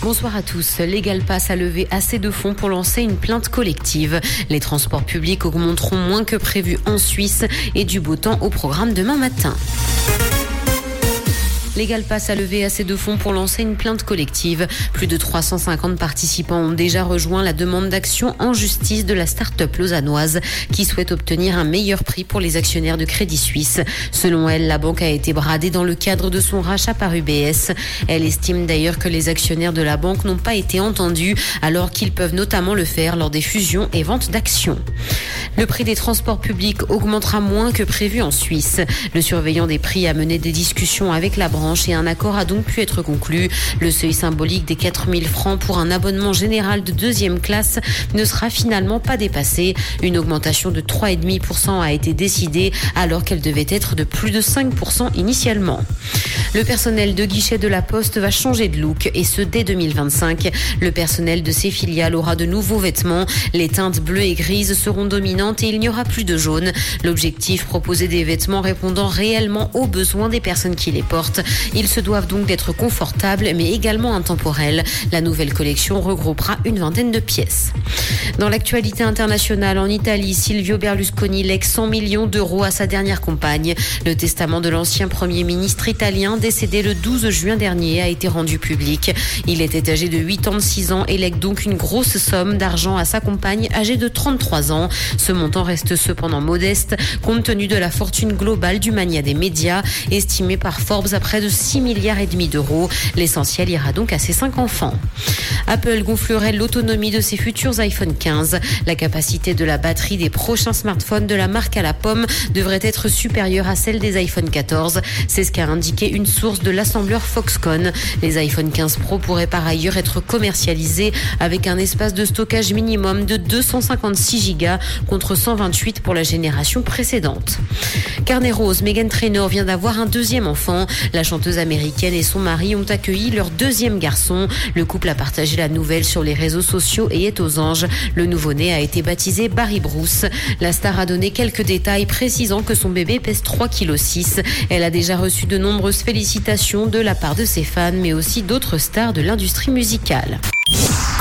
Bonsoir à tous. Légal Pass a levé assez de fonds pour lancer une plainte collective. Les transports publics augmenteront moins que prévu en Suisse et du beau temps au programme demain matin. Légal Pass a levé assez de fonds pour lancer une plainte collective. Plus de 350 participants ont déjà rejoint la demande d'action en justice de la start-up lausannoise qui souhaite obtenir un meilleur prix pour les actionnaires de Crédit Suisse. Selon elle, la banque a été bradée dans le cadre de son rachat par UBS. Elle estime d'ailleurs que les actionnaires de la banque n'ont pas été entendus alors qu'ils peuvent notamment le faire lors des fusions et ventes d'actions. Le prix des transports publics augmentera moins que prévu en Suisse. Le surveillant des prix a mené des discussions avec la branche et un accord a donc pu être conclu. Le seuil symbolique des 4000 francs pour un abonnement général de deuxième classe ne sera finalement pas dépassé. Une augmentation de 3,5% a été décidée alors qu'elle devait être de plus de 5% initialement. Le personnel de guichet de la Poste va changer de look et ce dès 2025. Le personnel de ces filiales aura de nouveaux vêtements. Les teintes bleues et grises seront dominantes et il n'y aura plus de jaune. L'objectif, proposer des vêtements répondant réellement aux besoins des personnes qui les portent. Ils se doivent donc d'être confortables mais également intemporels. La nouvelle collection regroupera une vingtaine de pièces. Dans l'actualité internationale, en Italie, Silvio Berlusconi lègue 100 millions d'euros à sa dernière compagne. Le testament de l'ancien premier ministre italien décédé le 12 juin dernier, a été rendu public. Il était âgé de 86 ans et lègue donc une grosse somme d'argent à sa compagne âgée de 33 ans. Ce montant reste cependant modeste compte tenu de la fortune globale du mania des médias, estimée par Forbes à près de 6 milliards et demi d'euros. L'essentiel ira donc à ses cinq enfants. Apple gonflerait l'autonomie de ses futurs iPhone 15. La capacité de la batterie des prochains smartphones de la marque à la pomme devrait être supérieure à celle des iPhone 14. C'est ce qu'a indiqué une source de l'assembleur Foxconn. Les iPhone 15 Pro pourraient par ailleurs être commercialisés avec un espace de stockage minimum de 256 Go contre 128 pour la génération précédente. Carnet Rose, Megan Trainor vient d'avoir un deuxième enfant. La chanteuse américaine et son mari ont accueilli leur deuxième garçon. Le couple a partagé la nouvelle sur les réseaux sociaux et est aux anges. Le nouveau-né a été baptisé Barry Bruce. La star a donné quelques détails précisant que son bébé pèse 3,6 kg. Elle a déjà reçu de nombreuses félicitations félicitations de la part de ses fans, mais aussi d'autres stars de l'industrie musicale.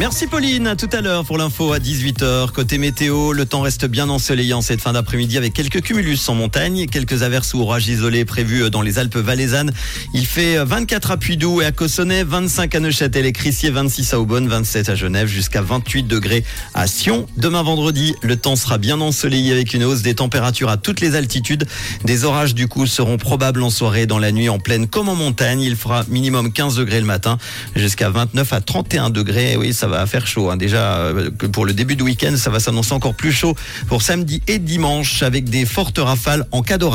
Merci Pauline, à tout à l'heure pour l'info à 18h. Côté météo, le temps reste bien ensoleillant cette fin d'après-midi avec quelques cumulus en montagne, quelques averses ou orages isolés prévus dans les Alpes valaisannes. Il fait 24 à Puydou et à Cossonay, 25 à Neuchâtel et Crissier, 26 à Aubonne, 27 à Genève, jusqu'à 28 degrés à Sion. Demain vendredi, le temps sera bien ensoleillé avec une hausse des températures à toutes les altitudes. Des orages du coup seront probables en soirée, dans la nuit en pleine comme en montagne. Il fera minimum 15 degrés le matin, jusqu'à 29 à 31 degrés. Va faire chaud. Hein. Déjà, euh, pour le début du week-end, ça va s'annoncer encore plus chaud pour samedi et dimanche avec des fortes rafales en cas d'orage.